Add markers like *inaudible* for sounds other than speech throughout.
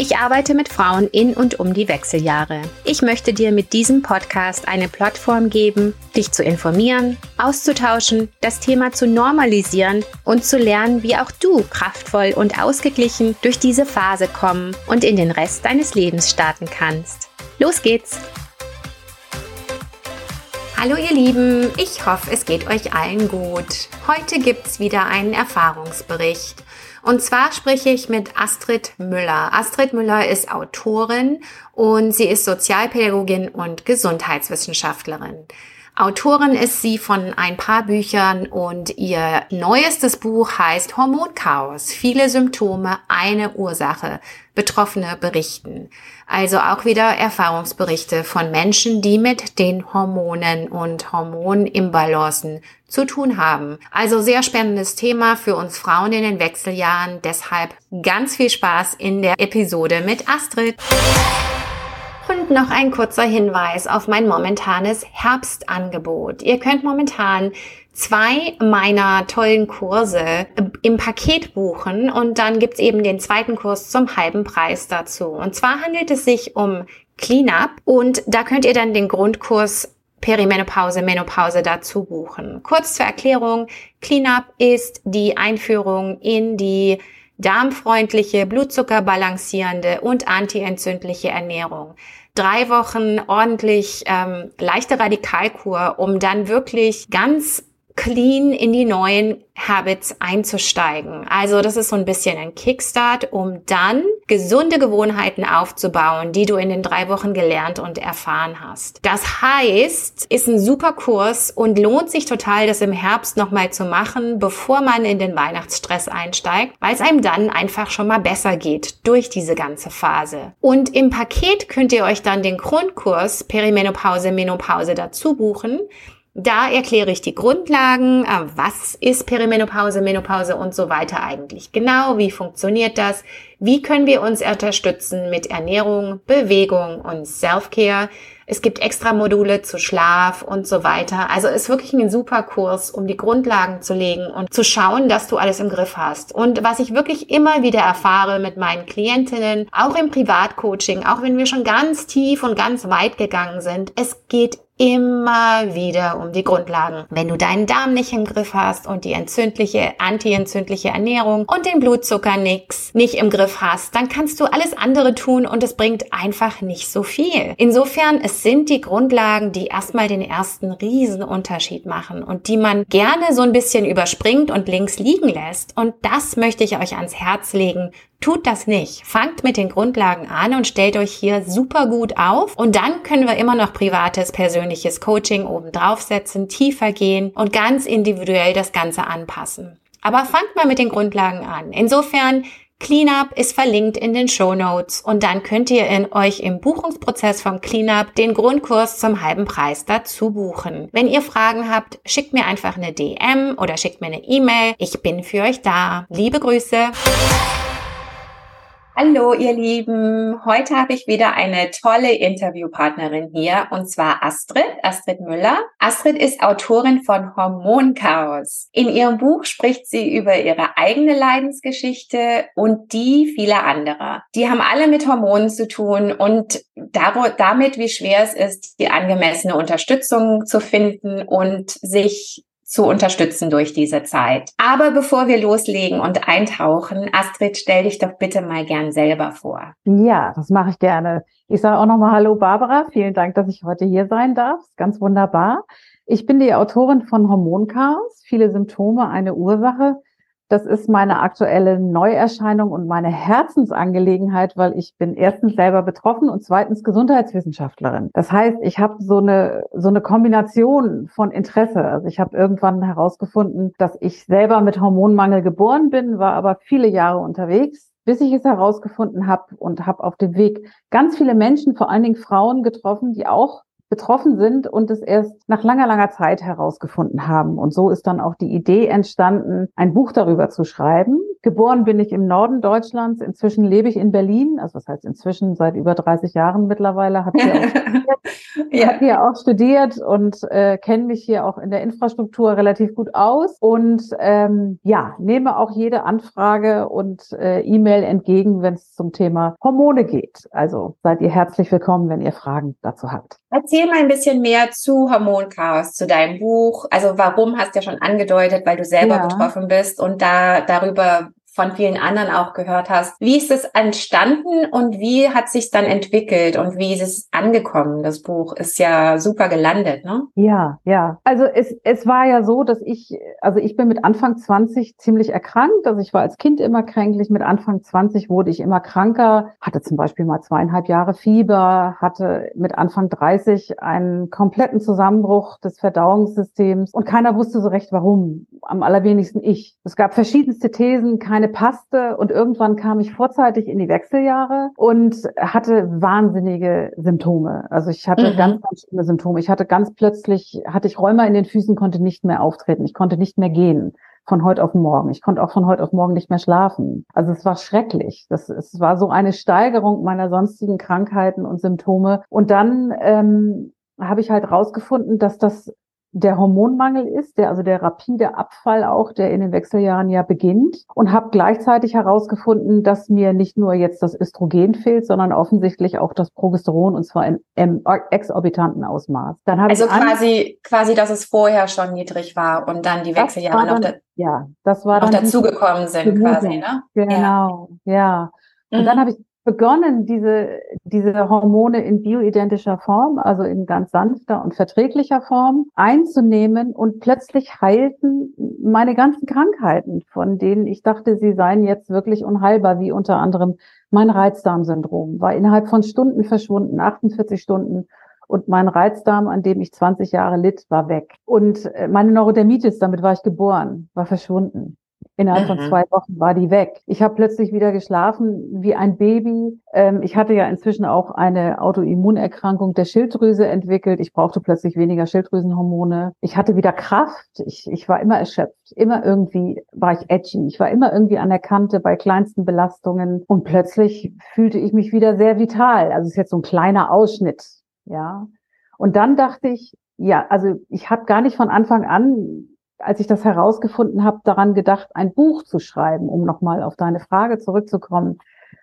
Ich arbeite mit Frauen in und um die Wechseljahre. Ich möchte dir mit diesem Podcast eine Plattform geben, dich zu informieren, auszutauschen, das Thema zu normalisieren und zu lernen, wie auch du kraftvoll und ausgeglichen durch diese Phase kommen und in den Rest deines Lebens starten kannst. Los geht's! Hallo ihr Lieben, ich hoffe, es geht euch allen gut. Heute gibt's wieder einen Erfahrungsbericht. Und zwar spreche ich mit Astrid Müller. Astrid Müller ist Autorin und sie ist Sozialpädagogin und Gesundheitswissenschaftlerin. Autorin ist sie von ein paar Büchern und ihr neuestes Buch heißt Hormonchaos. Viele Symptome, eine Ursache. Betroffene berichten. Also auch wieder Erfahrungsberichte von Menschen, die mit den Hormonen und Hormonimbalancen zu tun haben. Also sehr spannendes Thema für uns Frauen in den Wechseljahren. Deshalb ganz viel Spaß in der Episode mit Astrid. Und noch ein kurzer Hinweis auf mein momentanes Herbstangebot. Ihr könnt momentan zwei meiner tollen Kurse im Paket buchen und dann gibt's eben den zweiten Kurs zum halben Preis dazu. Und zwar handelt es sich um Cleanup und da könnt ihr dann den Grundkurs Perimenopause, Menopause dazu buchen. Kurz zur Erklärung, Cleanup ist die Einführung in die darmfreundliche, blutzuckerbalancierende und antientzündliche Ernährung. Drei Wochen ordentlich ähm, leichte Radikalkur, um dann wirklich ganz clean in die neuen Habits einzusteigen. Also das ist so ein bisschen ein Kickstart, um dann gesunde Gewohnheiten aufzubauen, die du in den drei Wochen gelernt und erfahren hast. Das heißt, ist ein super Kurs und lohnt sich total, das im Herbst nochmal zu machen, bevor man in den Weihnachtsstress einsteigt, weil es einem dann einfach schon mal besser geht durch diese ganze Phase. Und im Paket könnt ihr euch dann den Grundkurs Perimenopause, Menopause dazu buchen. Da erkläre ich die Grundlagen, äh, was ist Perimenopause, Menopause und so weiter eigentlich genau, wie funktioniert das, wie können wir uns unterstützen mit Ernährung, Bewegung und Self-Care. Es gibt extra Module zu Schlaf und so weiter. Also ist wirklich ein super Kurs, um die Grundlagen zu legen und zu schauen, dass du alles im Griff hast. Und was ich wirklich immer wieder erfahre mit meinen Klientinnen, auch im Privatcoaching, auch wenn wir schon ganz tief und ganz weit gegangen sind, es geht immer wieder um die Grundlagen. Wenn du deinen Darm nicht im Griff hast und die entzündliche, antientzündliche Ernährung und den Blutzucker nix nicht im Griff hast, dann kannst du alles andere tun und es bringt einfach nicht so viel. Insofern, es sind die Grundlagen, die erstmal den ersten Riesenunterschied machen und die man gerne so ein bisschen überspringt und links liegen lässt. Und das möchte ich euch ans Herz legen. Tut das nicht. Fangt mit den Grundlagen an und stellt euch hier super gut auf. Und dann können wir immer noch privates, persönliches Coaching oben draufsetzen, tiefer gehen und ganz individuell das Ganze anpassen. Aber fangt mal mit den Grundlagen an. Insofern, Cleanup ist verlinkt in den Show Notes und dann könnt ihr in euch im Buchungsprozess vom Cleanup den Grundkurs zum halben Preis dazu buchen. Wenn ihr Fragen habt, schickt mir einfach eine DM oder schickt mir eine E-Mail. Ich bin für euch da. Liebe Grüße. Hallo, ihr Lieben. Heute habe ich wieder eine tolle Interviewpartnerin hier und zwar Astrid, Astrid Müller. Astrid ist Autorin von Hormonchaos. In ihrem Buch spricht sie über ihre eigene Leidensgeschichte und die vieler anderer. Die haben alle mit Hormonen zu tun und damit, wie schwer es ist, die angemessene Unterstützung zu finden und sich zu unterstützen durch diese Zeit. Aber bevor wir loslegen und eintauchen, Astrid, stell dich doch bitte mal gern selber vor. Ja, das mache ich gerne. Ich sage auch nochmal Hallo Barbara, vielen Dank, dass ich heute hier sein darf. Ganz wunderbar. Ich bin die Autorin von Hormonchaos, viele Symptome, eine Ursache. Das ist meine aktuelle Neuerscheinung und meine Herzensangelegenheit, weil ich bin erstens selber betroffen und zweitens Gesundheitswissenschaftlerin. Das heißt, ich habe so eine so eine Kombination von Interesse. Also ich habe irgendwann herausgefunden, dass ich selber mit Hormonmangel geboren bin, war aber viele Jahre unterwegs, bis ich es herausgefunden habe und habe auf dem Weg ganz viele Menschen, vor allen Dingen Frauen getroffen, die auch betroffen sind und es erst nach langer, langer Zeit herausgefunden haben. Und so ist dann auch die Idee entstanden, ein Buch darüber zu schreiben. Geboren bin ich im Norden Deutschlands. Inzwischen lebe ich in Berlin. Also das heißt inzwischen seit über 30 Jahren mittlerweile. Habe hier, auch *laughs* studiert, ja. hab hier auch studiert und äh, kenne mich hier auch in der Infrastruktur relativ gut aus. Und ähm, ja, nehme auch jede Anfrage und äh, E-Mail entgegen, wenn es zum Thema Hormone geht. Also seid ihr herzlich willkommen, wenn ihr Fragen dazu habt. Erzähl mal ein bisschen mehr zu Hormonchaos, zu deinem Buch. Also warum hast du ja schon angedeutet, weil du selber ja. betroffen bist und da darüber von vielen anderen auch gehört hast. Wie ist es entstanden und wie hat sich dann entwickelt und wie ist es angekommen? Das Buch ist ja super gelandet, ne? Ja, ja. Also es, es war ja so, dass ich, also ich bin mit Anfang 20 ziemlich erkrankt. Also ich war als Kind immer kränklich. Mit Anfang 20 wurde ich immer kranker, hatte zum Beispiel mal zweieinhalb Jahre Fieber, hatte mit Anfang 30 einen kompletten Zusammenbruch des Verdauungssystems und keiner wusste so recht warum. Am allerwenigsten ich. Es gab verschiedenste Thesen, keine passte und irgendwann kam ich vorzeitig in die Wechseljahre und hatte wahnsinnige Symptome. Also ich hatte mhm. ganz, ganz schlimme Symptome. Ich hatte ganz plötzlich, hatte ich Rheuma in den Füßen, konnte nicht mehr auftreten. Ich konnte nicht mehr gehen von heute auf morgen. Ich konnte auch von heute auf morgen nicht mehr schlafen. Also es war schrecklich. Das, es war so eine Steigerung meiner sonstigen Krankheiten und Symptome. Und dann ähm, habe ich halt rausgefunden, dass das der Hormonmangel ist, der also der rapide Abfall auch, der in den Wechseljahren ja beginnt und habe gleichzeitig herausgefunden, dass mir nicht nur jetzt das Östrogen fehlt, sondern offensichtlich auch das Progesteron und zwar in, im exorbitanten Ausmaß. Dann also quasi quasi, dass es vorher schon niedrig war und dann die Wechseljahre noch, da, ja, das war noch dazugekommen sind quasi, ne? Genau, ja. ja. Und mhm. dann habe ich begonnen, diese, diese Hormone in bioidentischer Form, also in ganz sanfter und verträglicher Form einzunehmen und plötzlich heilten meine ganzen Krankheiten, von denen ich dachte, sie seien jetzt wirklich unheilbar, wie unter anderem mein Reizdarmsyndrom, war innerhalb von Stunden verschwunden, 48 Stunden. Und mein Reizdarm, an dem ich 20 Jahre litt, war weg. Und äh, meine Neurodermitis, damit war ich geboren, war verschwunden. Innerhalb mhm. von zwei Wochen war die weg. Ich habe plötzlich wieder geschlafen wie ein Baby. Ähm, ich hatte ja inzwischen auch eine Autoimmunerkrankung der Schilddrüse entwickelt. Ich brauchte plötzlich weniger Schilddrüsenhormone. Ich hatte wieder Kraft. Ich, ich war immer erschöpft. Immer irgendwie war ich edgy. Ich war immer irgendwie an der Kante bei kleinsten Belastungen. Und plötzlich fühlte ich mich wieder sehr vital. Also es ist jetzt so ein kleiner Ausschnitt. Ja. Und dann dachte ich, ja, also ich habe gar nicht von Anfang an als ich das herausgefunden habe, daran gedacht, ein Buch zu schreiben, um nochmal auf deine Frage zurückzukommen.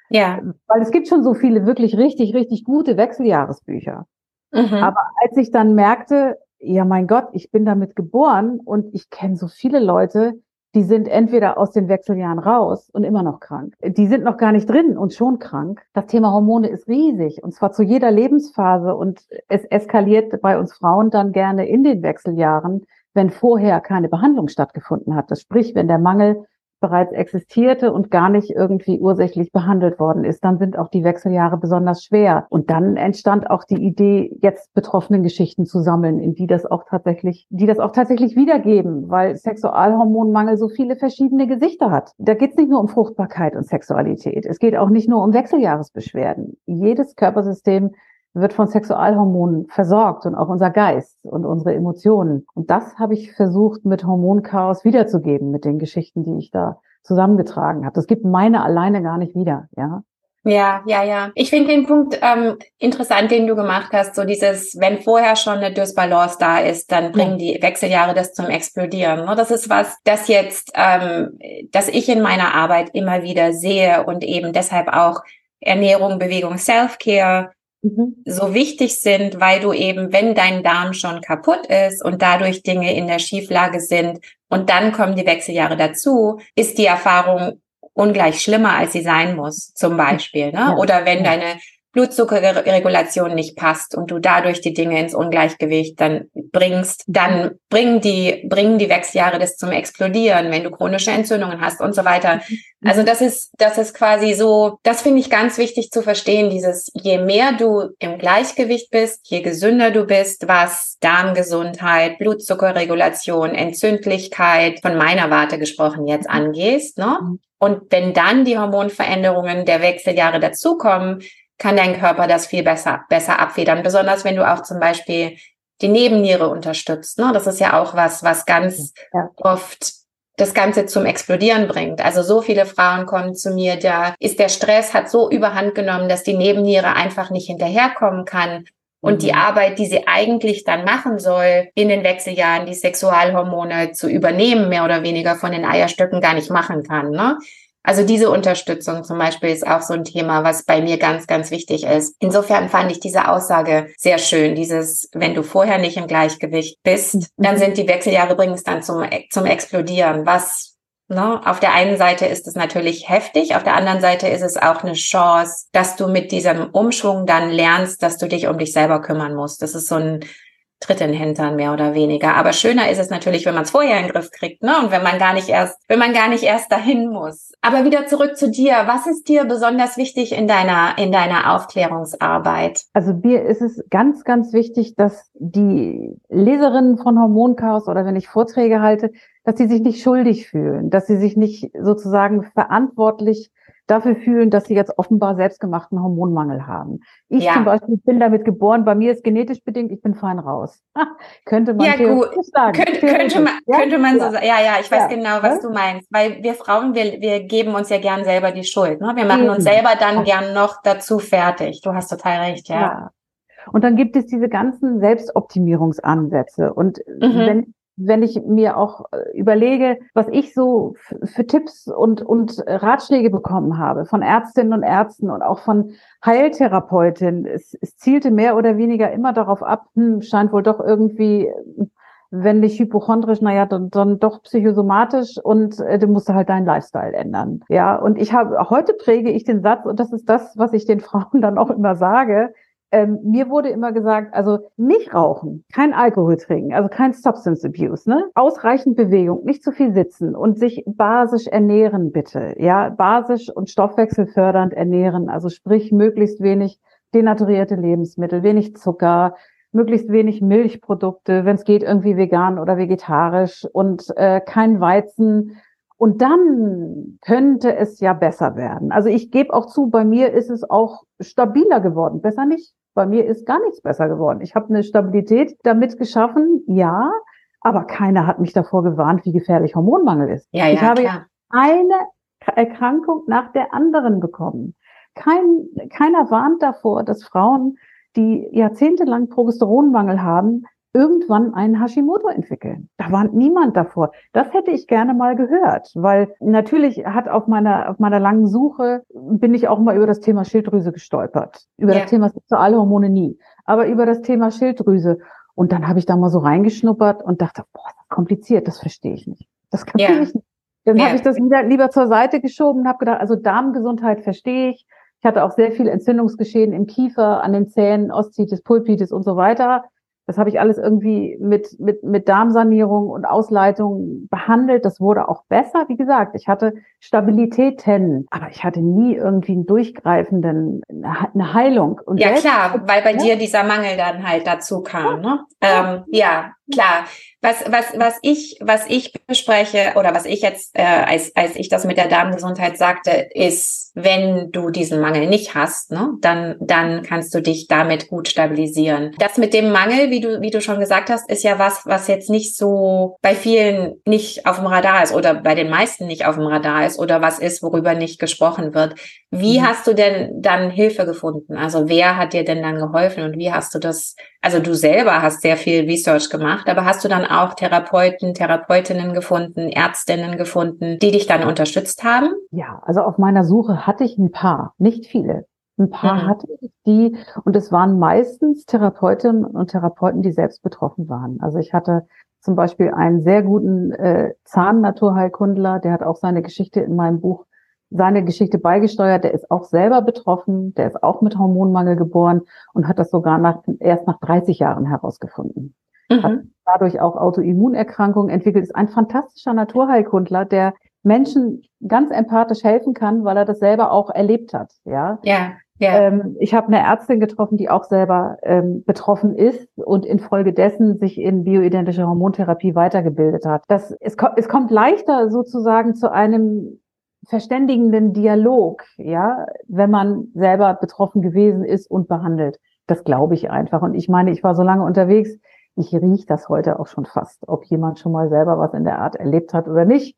Ja. Weil es gibt schon so viele wirklich richtig, richtig gute Wechseljahresbücher. Mhm. Aber als ich dann merkte, ja mein Gott, ich bin damit geboren und ich kenne so viele Leute, die sind entweder aus den Wechseljahren raus und immer noch krank. Die sind noch gar nicht drin und schon krank. Das Thema Hormone ist riesig und zwar zu jeder Lebensphase und es eskaliert bei uns Frauen dann gerne in den Wechseljahren, wenn vorher keine Behandlung stattgefunden hat. Das sprich, wenn der Mangel bereits existierte und gar nicht irgendwie ursächlich behandelt worden ist, dann sind auch die Wechseljahre besonders schwer. Und dann entstand auch die Idee, jetzt betroffenen Geschichten zu sammeln, in die das auch tatsächlich, die das auch tatsächlich wiedergeben, weil Sexualhormonmangel so viele verschiedene Gesichter hat. Da geht es nicht nur um Fruchtbarkeit und Sexualität. Es geht auch nicht nur um Wechseljahresbeschwerden. Jedes Körpersystem wird von Sexualhormonen versorgt und auch unser Geist und unsere Emotionen. Und das habe ich versucht mit Hormonchaos wiederzugeben, mit den Geschichten, die ich da zusammengetragen habe. Das gibt meine alleine gar nicht wieder, ja. Ja, ja, ja. Ich finde den Punkt ähm, interessant, den du gemacht hast, so dieses, wenn vorher schon eine Dysbalance da ist, dann bringen die Wechseljahre das zum Explodieren. Ne? Das ist was, das jetzt, ähm, das ich in meiner Arbeit immer wieder sehe und eben deshalb auch Ernährung, Bewegung, Self-Care Mhm. so wichtig sind, weil du eben, wenn dein Darm schon kaputt ist und dadurch Dinge in der Schieflage sind und dann kommen die Wechseljahre dazu, ist die Erfahrung ungleich schlimmer, als sie sein muss, zum Beispiel. Ne? Ja. Oder wenn deine Blutzuckerregulation nicht passt und du dadurch die Dinge ins Ungleichgewicht dann bringst, dann bringen die, bringen die Wechseljahre das zum Explodieren, wenn du chronische Entzündungen hast und so weiter. Also das ist, das ist quasi so, das finde ich ganz wichtig zu verstehen, dieses, je mehr du im Gleichgewicht bist, je gesünder du bist, was Darmgesundheit, Blutzuckerregulation, Entzündlichkeit, von meiner Warte gesprochen jetzt angehst, ne? Und wenn dann die Hormonveränderungen der Wechseljahre dazukommen, kann dein Körper das viel besser, besser abfedern. Besonders wenn du auch zum Beispiel die Nebenniere unterstützt. Ne? Das ist ja auch was, was ganz ja. oft das Ganze zum Explodieren bringt. Also so viele Frauen kommen zu mir, da ist der Stress, hat so überhand genommen, dass die Nebenniere einfach nicht hinterherkommen kann. Und die mhm. Arbeit, die sie eigentlich dann machen soll, in den Wechseljahren die Sexualhormone zu übernehmen, mehr oder weniger von den Eierstöcken gar nicht machen kann. Ne? Also diese Unterstützung zum Beispiel ist auch so ein Thema, was bei mir ganz, ganz wichtig ist. Insofern fand ich diese Aussage sehr schön. Dieses, wenn du vorher nicht im Gleichgewicht bist, dann mhm. sind die Wechseljahre übrigens dann zum, zum Explodieren, was Ne? Auf der einen Seite ist es natürlich heftig, auf der anderen Seite ist es auch eine Chance, dass du mit diesem Umschwung dann lernst, dass du dich um dich selber kümmern musst. Das ist so ein Tritt in den Hintern mehr oder weniger. Aber schöner ist es natürlich, wenn man es vorher in den Griff kriegt, ne? Und wenn man gar nicht erst, wenn man gar nicht erst dahin muss. Aber wieder zurück zu dir. Was ist dir besonders wichtig in deiner, in deiner Aufklärungsarbeit? Also mir ist es ganz, ganz wichtig, dass die Leserinnen von Hormonchaos oder wenn ich Vorträge halte, dass sie sich nicht schuldig fühlen, dass sie sich nicht sozusagen verantwortlich dafür fühlen, dass sie jetzt offenbar selbstgemachten Hormonmangel haben. Ich ja. zum Beispiel bin damit geboren, bei mir ist genetisch bedingt, ich bin fein raus. *laughs* könnte man ja, gut. sagen. Könnt, könnte man, ja? könnte man so sagen. Ja, ja, ich weiß genau, was du meinst. Weil wir Frauen, wir, wir geben uns ja gern selber die Schuld. Ne? Wir machen uns selber dann gern noch dazu fertig. Du hast total recht, ja. Und dann gibt es diese ganzen Selbstoptimierungsansätze. Und mhm. wenn wenn ich mir auch äh, überlege, was ich so für Tipps und, und Ratschläge bekommen habe von Ärztinnen und Ärzten und auch von Heiltherapeutinnen, es, es zielte mehr oder weniger immer darauf ab, hm, scheint wohl doch irgendwie, wenn nicht hypochondrisch, naja, dann, dann doch psychosomatisch und äh, du musst halt deinen Lifestyle ändern. Ja, und ich habe, heute präge ich den Satz, und das ist das, was ich den *laughs* Frauen dann auch immer sage, ähm, mir wurde immer gesagt, also nicht rauchen, kein Alkohol trinken, also kein Substance Abuse, ne? Ausreichend Bewegung, nicht zu viel sitzen und sich basisch ernähren bitte, ja, basisch und stoffwechselfördernd ernähren, also sprich möglichst wenig denaturierte Lebensmittel, wenig Zucker, möglichst wenig Milchprodukte, wenn es geht irgendwie vegan oder vegetarisch und äh, kein Weizen, und dann könnte es ja besser werden. Also ich gebe auch zu, bei mir ist es auch stabiler geworden. Besser nicht. Bei mir ist gar nichts besser geworden. Ich habe eine Stabilität damit geschaffen, ja, aber keiner hat mich davor gewarnt, wie gefährlich Hormonmangel ist. Ja, ja, ich habe klar. eine Erkrankung nach der anderen bekommen. Kein, keiner warnt davor, dass Frauen, die jahrzehntelang Progesteronmangel haben, irgendwann einen Hashimoto entwickeln. Da warnt niemand davor. Das hätte ich gerne mal gehört, weil natürlich hat auf meiner, auf meiner langen Suche bin ich auch mal über das Thema Schilddrüse gestolpert. Über yeah. das Thema Sexualhormone nie, aber über das Thema Schilddrüse. Und dann habe ich da mal so reingeschnuppert und dachte, boah, das ist kompliziert, das verstehe ich nicht. Das kapiere yeah. ich nicht. Dann yeah. habe ich das wieder lieber zur Seite geschoben und habe gedacht, also Darmgesundheit verstehe ich. Ich hatte auch sehr viel Entzündungsgeschehen im Kiefer, an den Zähnen, Ostitis, Pulpitis und so weiter. Das habe ich alles irgendwie mit, mit, mit Darmsanierung und Ausleitung behandelt. Das wurde auch besser. Wie gesagt, ich hatte Stabilitäten, aber ich hatte nie irgendwie einen durchgreifenden, eine Heilung. Und ja, klar, weil bei ja. dir dieser Mangel dann halt dazu kam. Ne? Ähm, ja, klar. Was, was, was ich, was ich bespreche oder was ich jetzt, äh, als, als ich das mit der Darmgesundheit sagte, ist, wenn du diesen Mangel nicht hast, ne, dann, dann kannst du dich damit gut stabilisieren. Das mit dem Mangel, wie du, wie du schon gesagt hast, ist ja was, was jetzt nicht so bei vielen nicht auf dem Radar ist oder bei den meisten nicht auf dem Radar ist oder was ist, worüber nicht gesprochen wird. Wie mhm. hast du denn dann Hilfe gefunden? Also wer hat dir denn dann geholfen und wie hast du das also du selber hast sehr viel Research gemacht, aber hast du dann auch Therapeuten, Therapeutinnen gefunden, Ärztinnen gefunden, die dich dann unterstützt haben? Ja, also auf meiner Suche hatte ich ein paar, nicht viele. Ein paar mhm. hatte ich die und es waren meistens Therapeutinnen und Therapeuten, die selbst betroffen waren. Also ich hatte zum Beispiel einen sehr guten äh, Zahn-Naturheilkundler, der hat auch seine Geschichte in meinem Buch seine Geschichte beigesteuert. Der ist auch selber betroffen, der ist auch mit Hormonmangel geboren und hat das sogar nach, erst nach 30 Jahren herausgefunden. Mhm. Hat dadurch auch Autoimmunerkrankungen entwickelt, ist ein fantastischer Naturheilkundler, der Menschen ganz empathisch helfen kann, weil er das selber auch erlebt hat. Ja. Ja. Ja. Ähm, ich habe eine Ärztin getroffen, die auch selber ähm, betroffen ist und infolgedessen sich in bioidentische Hormontherapie weitergebildet hat. Das, es, es kommt leichter sozusagen zu einem verständigenden Dialog, ja, wenn man selber betroffen gewesen ist und behandelt. Das glaube ich einfach. Und ich meine, ich war so lange unterwegs, ich rieche das heute auch schon fast, ob jemand schon mal selber was in der Art erlebt hat oder nicht.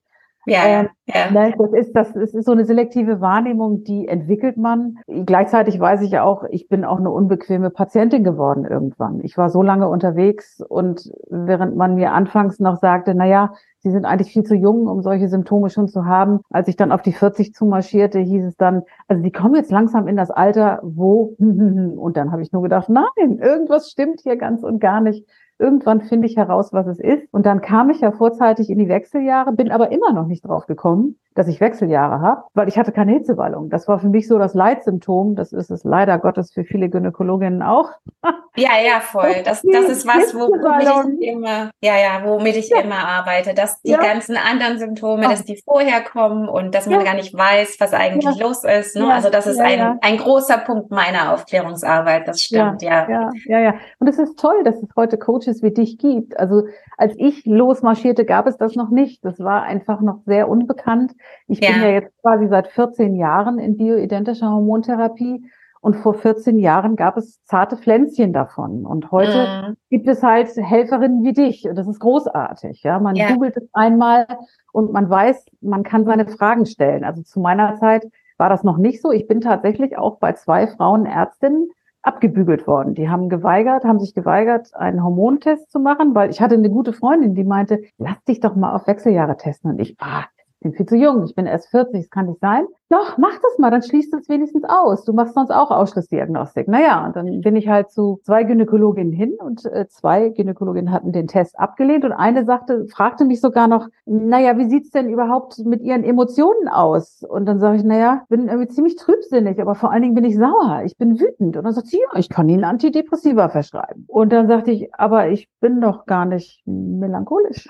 Ja, ähm, ja. Ne, das ist das, ist so eine selektive Wahrnehmung, die entwickelt man. Gleichzeitig weiß ich auch, ich bin auch eine unbequeme Patientin geworden irgendwann. Ich war so lange unterwegs und während man mir anfangs noch sagte, na ja, Sie sind eigentlich viel zu jung, um solche Symptome schon zu haben. Als ich dann auf die 40 zumarschierte, hieß es dann, also Sie kommen jetzt langsam in das Alter, wo, *laughs* und dann habe ich nur gedacht, nein, irgendwas stimmt hier ganz und gar nicht. Irgendwann finde ich heraus, was es ist. Und dann kam ich ja vorzeitig in die Wechseljahre, bin aber immer noch nicht drauf gekommen, dass ich Wechseljahre habe, weil ich hatte keine Hitzewallung. Das war für mich so das Leitsymptom. Das ist es leider Gottes für viele Gynäkologinnen auch. *laughs* Ja, ja, voll. Das, das ist was, womit ich immer, ja, ja, womit ich ja. immer arbeite, dass die ja. ganzen anderen Symptome, ja. dass die vorher kommen und dass man gar nicht weiß, was eigentlich los ist. Ne? Also das ist ein, ein großer Punkt meiner Aufklärungsarbeit. Das stimmt, ja. Ja, ja, ja. Und es ist toll, dass es heute Coaches wie dich gibt. Also als ich losmarschierte, gab es das noch nicht. Das war einfach noch sehr unbekannt. Ich ja. bin ja jetzt quasi seit 14 Jahren in bioidentischer Hormontherapie und vor 14 Jahren gab es zarte Pflänzchen davon. Und heute mhm. gibt es halt Helferinnen wie dich. Und das ist großartig. Ja, man ja. googelt es einmal und man weiß, man kann seine Fragen stellen. Also zu meiner Zeit war das noch nicht so. Ich bin tatsächlich auch bei zwei Frauenärztinnen abgebügelt worden. Die haben geweigert, haben sich geweigert, einen Hormontest zu machen, weil ich hatte eine gute Freundin, die meinte, lass dich doch mal auf Wechseljahre testen. Und ich, ah, bin viel zu jung, ich bin erst 40, das kann nicht sein. Doch, mach das mal, dann schließt es wenigstens aus. Du machst sonst auch Ausschlussdiagnostik. Naja, und dann bin ich halt zu zwei Gynäkologinnen hin und äh, zwei Gynäkologinnen hatten den Test abgelehnt und eine sagte, fragte mich sogar noch, naja, wie sieht's denn überhaupt mit ihren Emotionen aus? Und dann sage ich, naja, bin irgendwie ziemlich trübsinnig, aber vor allen Dingen bin ich sauer, ich bin wütend. Und dann sagt sie, ja, ich kann Ihnen Antidepressiva verschreiben. Und dann sagte ich, aber ich bin doch gar nicht melancholisch.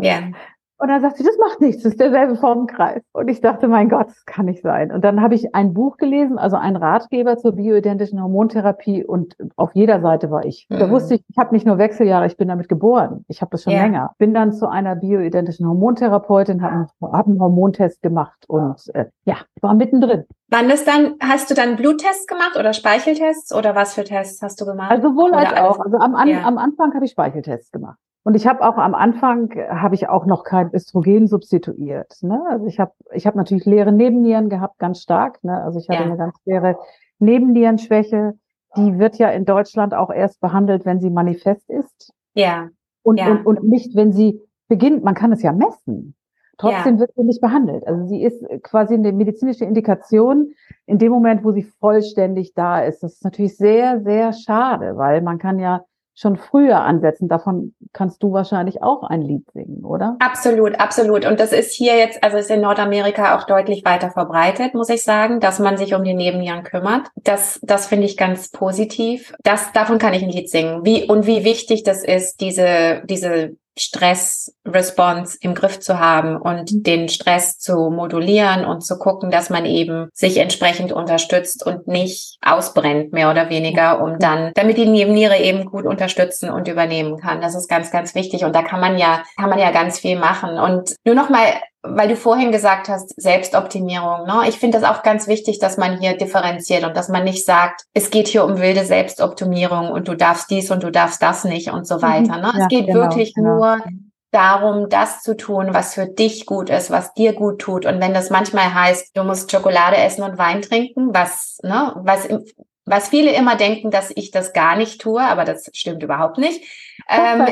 Ja. *laughs* Und dann sagt sie, das macht nichts, das ist derselbe Formenkreis. Und ich dachte, mein Gott, das kann nicht sein. Und dann habe ich ein Buch gelesen, also einen Ratgeber zur bioidentischen Hormontherapie und auf jeder Seite war ich. Mhm. Da wusste ich, ich habe nicht nur Wechseljahre, ich bin damit geboren. Ich habe das schon yeah. länger. Bin dann zu einer bioidentischen Hormontherapeutin, habe hab einen Hormontest gemacht und äh, ja, war mittendrin. Wann ist dann, hast du dann Bluttests gemacht oder Speicheltests oder was für Tests hast du gemacht? Also sowohl als auch. Also am, an, ja. am Anfang habe ich Speicheltests gemacht. Und ich habe auch am Anfang habe ich auch noch kein Östrogen substituiert. Ne? Also ich habe ich habe natürlich leere Nebennieren gehabt, ganz stark. Ne? Also ich hatte ja. eine ganz schwere Nebennierenschwäche. Die wird ja in Deutschland auch erst behandelt, wenn sie manifest ist. Ja. Und, ja. und, und nicht, wenn sie beginnt. Man kann es ja messen. Trotzdem ja. wird sie nicht behandelt. Also sie ist quasi eine medizinische Indikation in dem Moment, wo sie vollständig da ist. Das ist natürlich sehr, sehr schade, weil man kann ja schon früher ansetzen. Davon kannst du wahrscheinlich auch ein Lied singen, oder? Absolut, absolut. Und das ist hier jetzt, also ist in Nordamerika auch deutlich weiter verbreitet, muss ich sagen, dass man sich um die Nebennieren kümmert. Das, das finde ich ganz positiv. Das, davon kann ich ein Lied singen. Wie, und wie wichtig das ist, diese, diese Stress-Response im Griff zu haben und mhm. den Stress zu modulieren und zu gucken, dass man eben sich entsprechend unterstützt und nicht ausbrennt, mehr oder weniger, um dann, damit die Nebenniere eben gut unterstützen und übernehmen kann. Das ist ganz, ganz wichtig. Und da kann man ja, kann man ja ganz viel machen. Und nur noch mal weil du vorhin gesagt hast, Selbstoptimierung. Ne? Ich finde das auch ganz wichtig, dass man hier differenziert und dass man nicht sagt, es geht hier um wilde Selbstoptimierung und du darfst dies und du darfst das nicht und so mhm. weiter. Ne? Ja, es geht genau, wirklich genau. nur darum, das zu tun, was für dich gut ist, was dir gut tut. Und wenn das manchmal heißt, du musst Schokolade essen und Wein trinken, was, ne, was, was viele immer denken, dass ich das gar nicht tue, aber das stimmt überhaupt nicht. Ähm,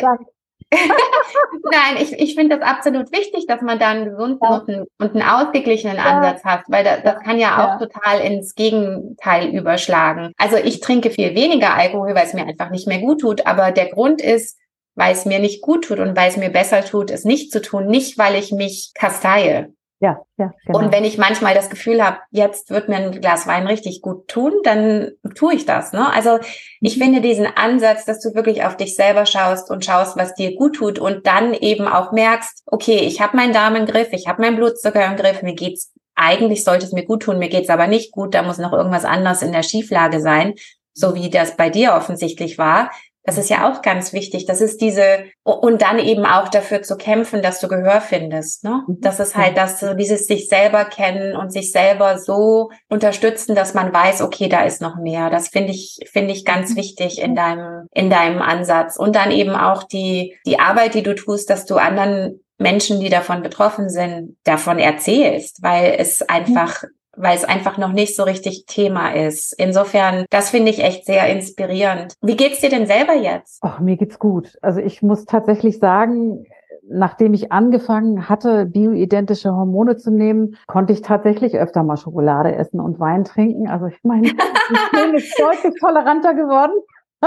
*laughs* Nein, ich, ich finde das absolut wichtig, dass man da einen gesunden ja. und, einen, und einen ausgeglichenen ja. Ansatz hat, weil das, das kann ja auch ja. total ins Gegenteil überschlagen. Also ich trinke viel weniger Alkohol, weil es mir einfach nicht mehr gut tut, aber der Grund ist, weil es mir nicht gut tut und weil es mir besser tut, es nicht zu tun, nicht weil ich mich kasteie. Ja, ja. Genau. Und wenn ich manchmal das Gefühl habe, jetzt wird mir ein Glas Wein richtig gut tun, dann tue ich das. Ne? Also ich mhm. finde diesen Ansatz, dass du wirklich auf dich selber schaust und schaust, was dir gut tut und dann eben auch merkst, okay, ich habe meinen Darm im Griff, ich habe meinen Blutzucker im Griff, mir geht's eigentlich sollte es mir gut tun, mir geht's aber nicht gut, da muss noch irgendwas anderes in der Schieflage sein, so wie das bei dir offensichtlich war Das ist ja auch ganz wichtig. Das ist diese, und dann eben auch dafür zu kämpfen, dass du Gehör findest. Ne? Mhm. Das ist halt, dass du dieses sich selber kennen und sich selber so unterstützen, dass man weiß, okay, da ist noch mehr. Das finde ich, finde ich ganz mhm. wichtig in deinem, in deinem Ansatz. Und dann eben auch die, die Arbeit, die du tust, dass du anderen Menschen, die davon betroffen sind, davon erzählst, weil es einfach weil es einfach noch nicht so richtig Thema ist. Insofern, das finde ich echt sehr inspirierend. Wie geht's dir denn selber jetzt? Ach, mir geht's gut. Also ich muss tatsächlich sagen, nachdem ich angefangen hatte, bioidentische Hormone zu nehmen, konnte ich tatsächlich öfter mal Schokolade essen und Wein trinken. Also ich meine, ich bin *laughs* ist deutlich toleranter geworden.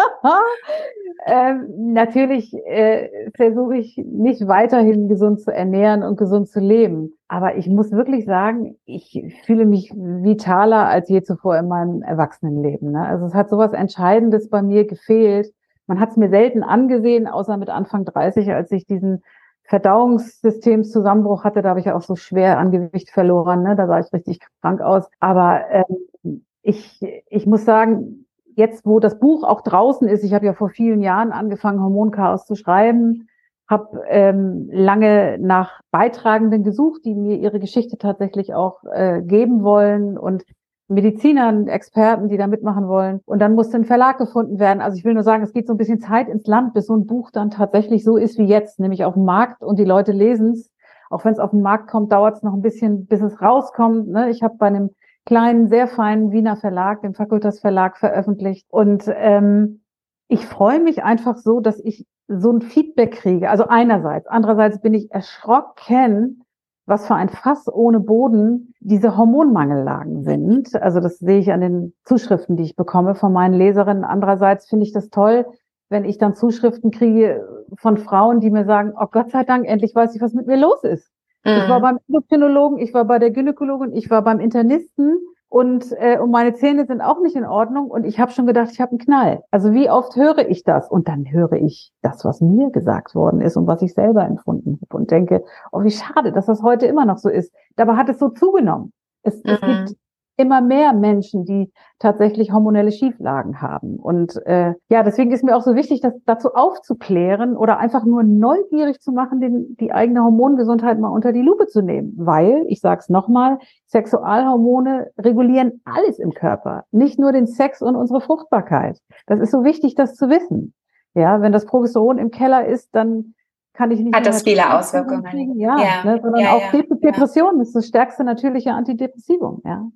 *laughs* ähm, natürlich äh, versuche ich mich weiterhin gesund zu ernähren und gesund zu leben. Aber ich muss wirklich sagen, ich fühle mich vitaler als je zuvor in meinem Erwachsenenleben. Ne? Also es hat sowas Entscheidendes bei mir gefehlt. Man hat es mir selten angesehen, außer mit Anfang 30, als ich diesen Verdauungssystemszusammenbruch hatte. Da habe ich ja auch so schwer an Gewicht verloren. Ne? Da sah ich richtig krank aus. Aber ähm, ich, ich muss sagen, jetzt, wo das Buch auch draußen ist, ich habe ja vor vielen Jahren angefangen, Hormonchaos zu schreiben, habe ähm, lange nach Beitragenden gesucht, die mir ihre Geschichte tatsächlich auch äh, geben wollen und Medizinern, Experten, die da mitmachen wollen. Und dann musste ein Verlag gefunden werden. Also ich will nur sagen, es geht so ein bisschen Zeit ins Land, bis so ein Buch dann tatsächlich so ist wie jetzt, nämlich auf dem Markt und die Leute lesen es. Auch wenn es auf den Markt kommt, dauert es noch ein bisschen, bis es rauskommt. Ne? Ich habe bei einem kleinen, sehr feinen Wiener Verlag, dem Fakultas Verlag, veröffentlicht. Und ähm, ich freue mich einfach so, dass ich so ein Feedback kriege. Also einerseits. Andererseits bin ich erschrocken, was für ein Fass ohne Boden diese Hormonmangellagen sind. Also das sehe ich an den Zuschriften, die ich bekomme von meinen Leserinnen. Andererseits finde ich das toll, wenn ich dann Zuschriften kriege von Frauen, die mir sagen, oh Gott sei Dank, endlich weiß ich, was mit mir los ist. Mhm. Ich war mhm. beim Endokrinologen, ich war bei der Gynäkologin, ich war beim Internisten und, äh, und meine Zähne sind auch nicht in Ordnung und ich habe schon gedacht, ich habe einen Knall. Also wie oft höre ich das? Und dann höre ich das, was mir gesagt worden ist und was ich selber empfunden habe und denke, oh, wie schade, dass das heute immer noch so ist. Dabei hat es so zugenommen. Es, mhm. es gibt immer mehr Menschen, die tatsächlich hormonelle Schieflagen haben. Und äh, ja, deswegen ist mir auch so wichtig, das dazu aufzuklären oder einfach nur neugierig zu machen, den, die eigene Hormongesundheit mal unter die Lupe zu nehmen. Weil, ich sage es nochmal, Sexualhormone regulieren alles im Körper, nicht nur den Sex und unsere Fruchtbarkeit. Das ist so wichtig, das zu wissen. Ja, wenn das Progesteron im Keller ist, dann kann ich nicht. Hat das viele Auswirkungen? Ja, ja. Ne, sondern ja, auch ja, Depression ist das stärkste natürliche Antidepressivum. Ja.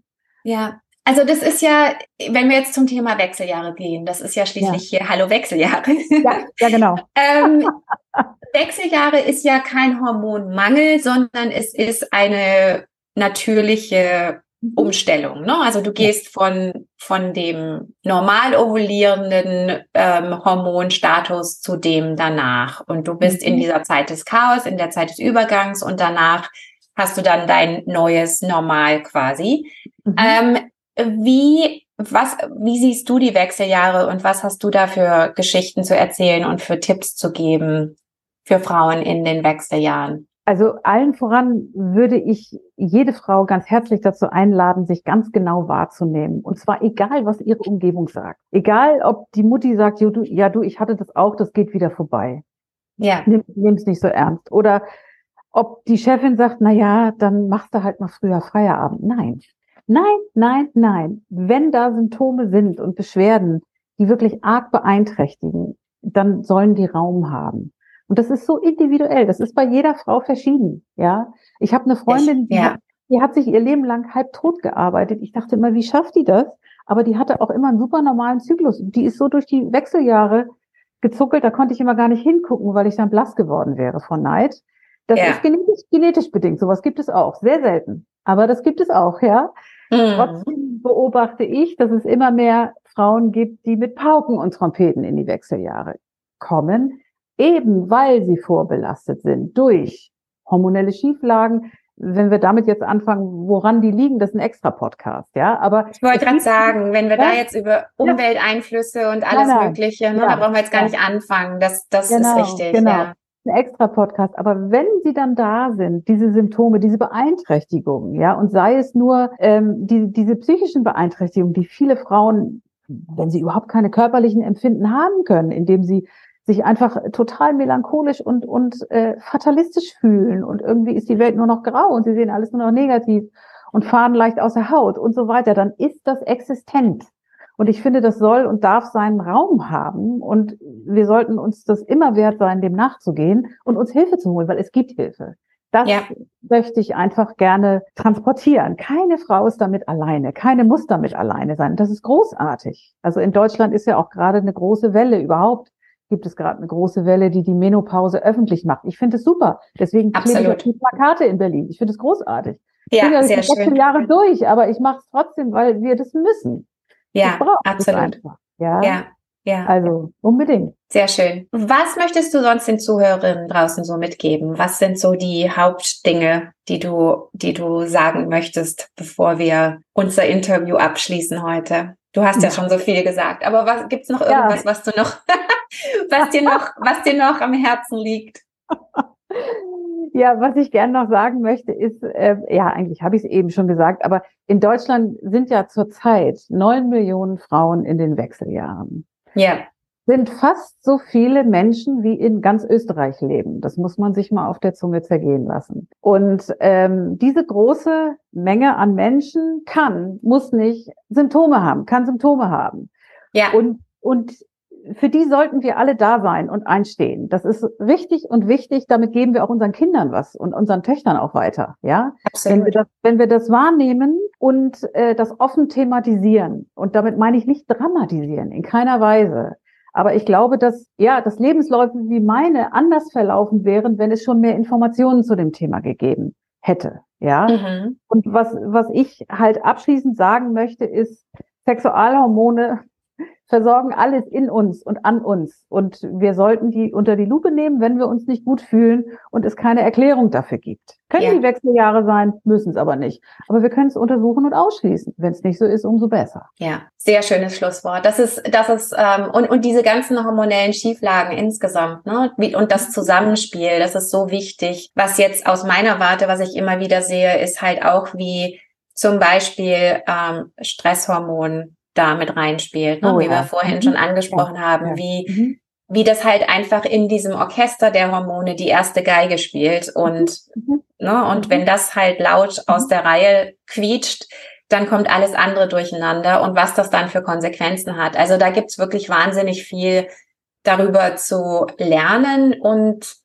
Ja, also das ist ja, wenn wir jetzt zum Thema Wechseljahre gehen, das ist ja schließlich ja. hier Hallo Wechseljahre. Ja, ja genau. *laughs* ähm, Wechseljahre ist ja kein Hormonmangel, sondern es ist eine natürliche mhm. Umstellung. Ne? Also du gehst von, von dem normal ovulierenden ähm, Hormonstatus zu dem danach. Und du bist mhm. in dieser Zeit des Chaos, in der Zeit des Übergangs und danach hast du dann dein neues Normal quasi. Mhm. Ähm, wie, was, wie siehst du die Wechseljahre und was hast du da für Geschichten zu erzählen und für Tipps zu geben für Frauen in den Wechseljahren? Also allen voran würde ich jede Frau ganz herzlich dazu einladen, sich ganz genau wahrzunehmen. Und zwar egal, was ihre Umgebung sagt. Egal, ob die Mutti sagt, ja du, ja, du ich hatte das auch, das geht wieder vorbei. Ja. Nimm es nicht so ernst. Oder ob die Chefin sagt, na ja, dann machst du halt mal früher Feierabend. Nein. Nein, nein, nein. Wenn da Symptome sind und Beschwerden, die wirklich arg beeinträchtigen, dann sollen die Raum haben. Und das ist so individuell. Das ist bei jeder Frau verschieden. Ja, ich habe eine Freundin, die, ja. hat, die hat sich ihr Leben lang halb tot gearbeitet. Ich dachte immer, wie schafft die das? Aber die hatte auch immer einen super normalen Zyklus. Die ist so durch die Wechseljahre gezuckelt, da konnte ich immer gar nicht hingucken, weil ich dann blass geworden wäre von Neid. Das ja. ist genetisch, genetisch bedingt. Sowas gibt es auch. Sehr selten. Aber das gibt es auch, ja. Mhm. Trotzdem beobachte ich, dass es immer mehr Frauen gibt, die mit Pauken und Trompeten in die Wechseljahre kommen, eben weil sie vorbelastet sind durch hormonelle Schieflagen. Wenn wir damit jetzt anfangen, woran die liegen, das ist ein extra Podcast, ja. Aber ich wollte gerade sagen, wenn wir ja, da jetzt über Umwelteinflüsse und alles nein, nein, Mögliche, ne, ja, da brauchen wir jetzt gar ja. nicht anfangen. Das, das genau, ist richtig. Genau. Ja ein extra Podcast. Aber wenn sie dann da sind, diese Symptome, diese Beeinträchtigungen, ja, und sei es nur ähm, die, diese psychischen Beeinträchtigungen, die viele Frauen wenn sie überhaupt keine körperlichen Empfinden haben können, indem sie sich einfach total melancholisch und, und äh, fatalistisch fühlen und irgendwie ist die Welt nur noch grau und sie sehen alles nur noch negativ und fahren leicht aus der Haut und so weiter, dann ist das existent. Und ich finde, das soll und darf seinen Raum haben. Und wir sollten uns das immer wert sein, dem nachzugehen und uns Hilfe zu holen, weil es gibt Hilfe. Das ja. möchte ich einfach gerne transportieren. Keine Frau ist damit alleine. Keine muss damit alleine sein. Das ist großartig. Also in Deutschland ist ja auch gerade eine große Welle überhaupt. Gibt es gerade eine große Welle, die die Menopause öffentlich macht. Ich finde es super. Deswegen klebe ich die Plakate in Berlin. Ich finde es großartig. Ja, ich bin ja sehr schön. Jahre durch, aber ich mache es trotzdem, weil wir das müssen. Ja, absolut. Ja. ja, ja. Also unbedingt. Sehr schön. Was möchtest du sonst den Zuhörerinnen draußen so mitgeben? Was sind so die Hauptdinge, die du, die du sagen möchtest, bevor wir unser Interview abschließen heute? Du hast ja, *laughs* schon so viel gesagt, aber was gibt's noch irgendwas, ja. was du noch, *laughs* was dir noch, was dir noch am Herzen liegt? *laughs* Ja, was ich gerne noch sagen möchte, ist, äh, ja, eigentlich habe ich es eben schon gesagt, aber in Deutschland sind ja zurzeit neun Millionen Frauen in den Wechseljahren. Ja. Sind fast so viele Menschen, wie in ganz Österreich leben. Das muss man sich mal auf der Zunge zergehen lassen. Und ähm, diese große Menge an Menschen kann, muss nicht Symptome haben, kann Symptome haben. Ja. Und, und für die sollten wir alle da sein und einstehen. Das ist richtig und wichtig. Damit geben wir auch unseren Kindern was und unseren Töchtern auch weiter. Ja, Absolut. Wenn wir das, wenn wir das wahrnehmen und äh, das offen thematisieren und damit meine ich nicht dramatisieren in keiner Weise. Aber ich glaube, dass ja, dass Lebensläufe wie meine anders verlaufen wären, wenn es schon mehr Informationen zu dem Thema gegeben hätte. Ja. Mhm. Und was was ich halt abschließend sagen möchte, ist Sexualhormone versorgen alles in uns und an uns. Und wir sollten die unter die Lupe nehmen, wenn wir uns nicht gut fühlen und es keine Erklärung dafür gibt. Können ja. die Wechseljahre sein, müssen es aber nicht. Aber wir können es untersuchen und ausschließen. Wenn es nicht so ist, umso besser. Ja, sehr schönes Schlusswort. Das ist, das ist ähm, und und diese ganzen hormonellen Schieflagen insgesamt, ne, und das Zusammenspiel, das ist so wichtig. Was jetzt aus meiner Warte, was ich immer wieder sehe, ist halt auch wie zum Beispiel ähm, Stresshormon da mit reinspielt, ne? Oh, wie ja. wir vorhin mhm. schon angesprochen ja. haben, wie, mhm. wie das halt einfach in diesem Orchester der Hormone die erste Geige spielt und, mhm. mhm. ne, und wenn das halt laut aus der Reihe quietscht, dann kommt alles andere durcheinander und was das dann für Konsequenzen hat. Also da gibt's wirklich wahnsinnig viel darüber zu lernen und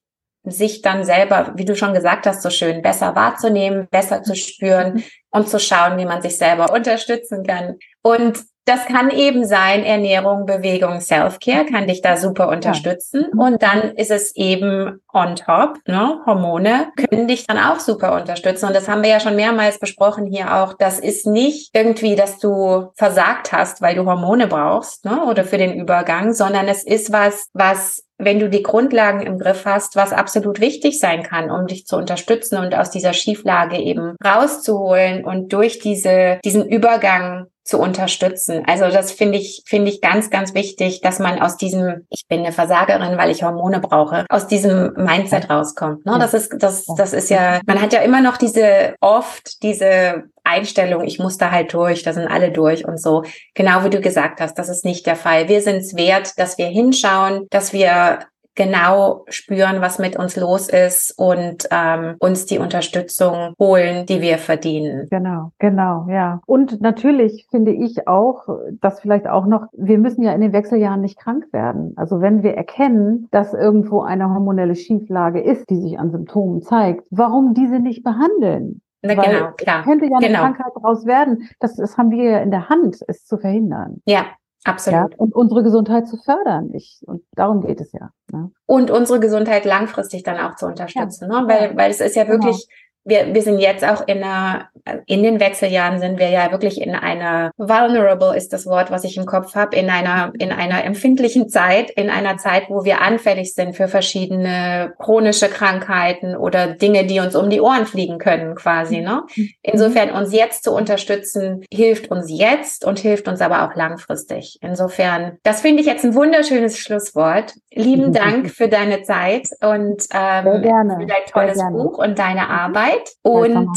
sich dann selber, wie du schon gesagt hast, so schön besser wahrzunehmen, besser zu spüren und zu schauen, wie man sich selber unterstützen kann. Und das kann eben sein, Ernährung, Bewegung, Self-Care kann dich da super unterstützen. Ja. Und dann ist es eben on top, ne? Hormone können dich dann auch super unterstützen. Und das haben wir ja schon mehrmals besprochen hier auch. Das ist nicht irgendwie, dass du versagt hast, weil du Hormone brauchst, ne? Oder für den Übergang, sondern es ist was, was wenn du die Grundlagen im Griff hast, was absolut wichtig sein kann, um dich zu unterstützen und aus dieser Schieflage eben rauszuholen und durch diese, diesen Übergang zu unterstützen. Also das finde ich, finde ich ganz, ganz wichtig, dass man aus diesem, ich bin eine Versagerin, weil ich Hormone brauche, aus diesem Mindset rauskommt. Ne? Das ist, das, das ist ja, man hat ja immer noch diese, oft diese Einstellung, ich muss da halt durch, da sind alle durch und so. Genau wie du gesagt hast, das ist nicht der Fall. Wir sind es wert, dass wir hinschauen, dass wir genau spüren, was mit uns los ist und ähm, uns die Unterstützung holen, die wir verdienen. Genau, genau, ja. Und natürlich finde ich auch, dass vielleicht auch noch, wir müssen ja in den Wechseljahren nicht krank werden. Also wenn wir erkennen, dass irgendwo eine hormonelle Schieflage ist, die sich an Symptomen zeigt, warum diese nicht behandeln? Na, Weil genau, klar. könnte ja eine genau. Krankheit daraus werden. Das, das haben wir ja in der Hand, es zu verhindern. Ja, Absolut. Ja, und unsere Gesundheit zu fördern. Ich, und darum geht es ja. Ne? Und unsere Gesundheit langfristig dann auch zu unterstützen. Ja. Ne? Weil, weil es ist ja genau. wirklich, genau wir, wir sind jetzt auch in einer, in den Wechseljahren sind wir ja wirklich in einer vulnerable ist das Wort, was ich im Kopf habe, in einer, in einer empfindlichen Zeit, in einer Zeit, wo wir anfällig sind für verschiedene chronische Krankheiten oder Dinge, die uns um die Ohren fliegen können, quasi, ne? Mhm. Insofern uns jetzt zu unterstützen, hilft uns jetzt und hilft uns aber auch langfristig. Insofern, das finde ich jetzt ein wunderschönes Schlusswort. Lieben *laughs* Dank für deine Zeit und ähm, für dein tolles Buch und deine Arbeit. Und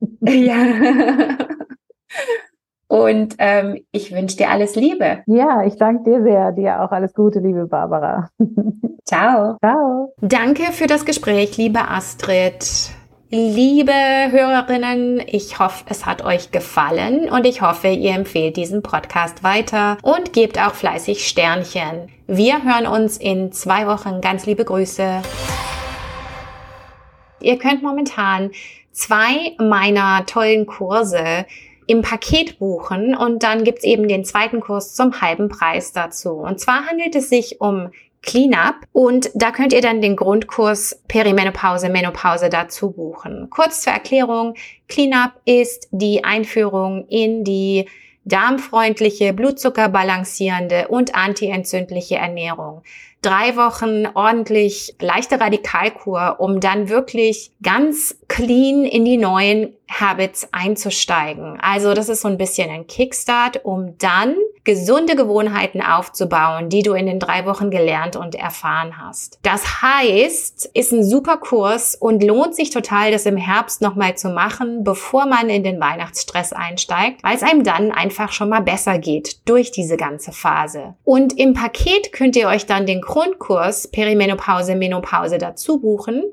*laughs* ja. und und ähm, ich wünsche dir alles Liebe. Ja, ich danke dir sehr. Dir auch alles Gute, liebe Barbara. *laughs* Ciao. Ciao. Danke für das Gespräch, liebe Astrid. Liebe Hörerinnen, ich hoffe, es hat euch gefallen und ich hoffe, ihr empfehlt diesen Podcast weiter und gebt auch fleißig Sternchen. Wir hören uns in zwei Wochen. Ganz liebe Grüße. Ihr könnt momentan zwei meiner tollen Kurse im Paket buchen und dann gibt's eben den zweiten Kurs zum halben Preis dazu. Und zwar handelt es sich um Cleanup und da könnt ihr dann den Grundkurs Perimenopause, Menopause dazu buchen. Kurz zur Erklärung, Cleanup ist die Einführung in die darmfreundliche, blutzuckerbalancierende und antientzündliche Ernährung drei Wochen ordentlich leichte Radikalkur, um dann wirklich ganz clean in die neuen Habits einzusteigen. Also das ist so ein bisschen ein Kickstart, um dann gesunde Gewohnheiten aufzubauen, die du in den drei Wochen gelernt und erfahren hast. Das heißt, ist ein super Kurs und lohnt sich total, das im Herbst nochmal zu machen, bevor man in den Weihnachtsstress einsteigt, weil es einem dann einfach schon mal besser geht durch diese ganze Phase. Und im Paket könnt ihr euch dann den Grundkurs Perimenopause, Menopause dazu buchen.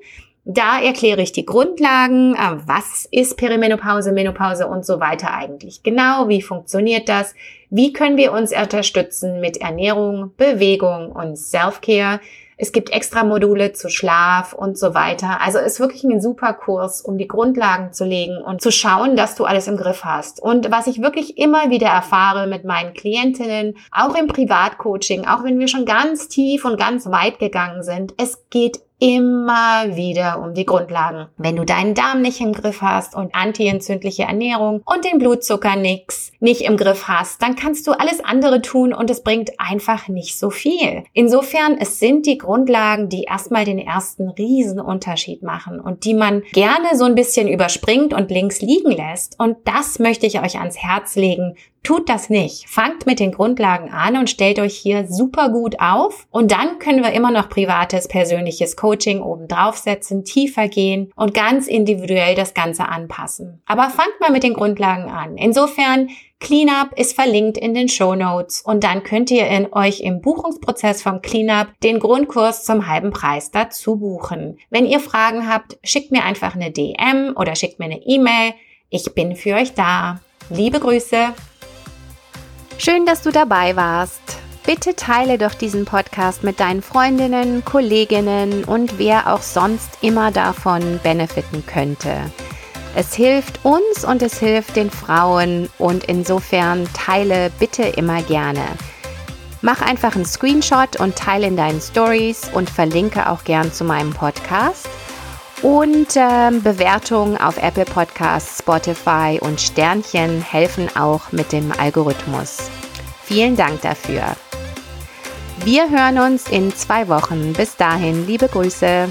Da erkläre ich die Grundlagen, äh, was ist Perimenopause, Menopause und so weiter eigentlich genau, wie funktioniert das, wie können wir uns unterstützen mit Ernährung, Bewegung und Self-Care. Es gibt extra Module zu Schlaf und so weiter. Also ist wirklich ein super Kurs, um die Grundlagen zu legen und zu schauen, dass du alles im Griff hast. Und was ich wirklich immer wieder erfahre mit meinen Klientinnen, auch im Privatcoaching, auch wenn wir schon ganz tief und ganz weit gegangen sind, es geht immer wieder um die Grundlagen. Wenn du deinen Darm nicht im Griff hast und antientzündliche Ernährung und den Blutzucker nix nicht im Griff hast, dann kannst du alles andere tun und es bringt einfach nicht so viel. Insofern, es sind die Grundlagen, die erstmal den ersten Riesenunterschied machen und die man gerne so ein bisschen überspringt und links liegen lässt. Und das möchte ich euch ans Herz legen. Tut das nicht. Fangt mit den Grundlagen an und stellt euch hier super gut auf. Und dann können wir immer noch privates, persönliches Coaching oben draufsetzen, tiefer gehen und ganz individuell das Ganze anpassen. Aber fangt mal mit den Grundlagen an. Insofern, Cleanup ist verlinkt in den Show Notes und dann könnt ihr in euch im Buchungsprozess vom Cleanup den Grundkurs zum halben Preis dazu buchen. Wenn ihr Fragen habt, schickt mir einfach eine DM oder schickt mir eine E-Mail. Ich bin für euch da. Liebe Grüße. Schön, dass du dabei warst. Bitte teile doch diesen Podcast mit deinen Freundinnen, Kolleginnen und wer auch sonst immer davon benefiten könnte. Es hilft uns und es hilft den Frauen und insofern teile bitte immer gerne. Mach einfach einen Screenshot und teile in deinen Stories und verlinke auch gern zu meinem Podcast. Und äh, Bewertungen auf Apple Podcasts, Spotify und Sternchen helfen auch mit dem Algorithmus. Vielen Dank dafür. Wir hören uns in zwei Wochen. Bis dahin, liebe Grüße.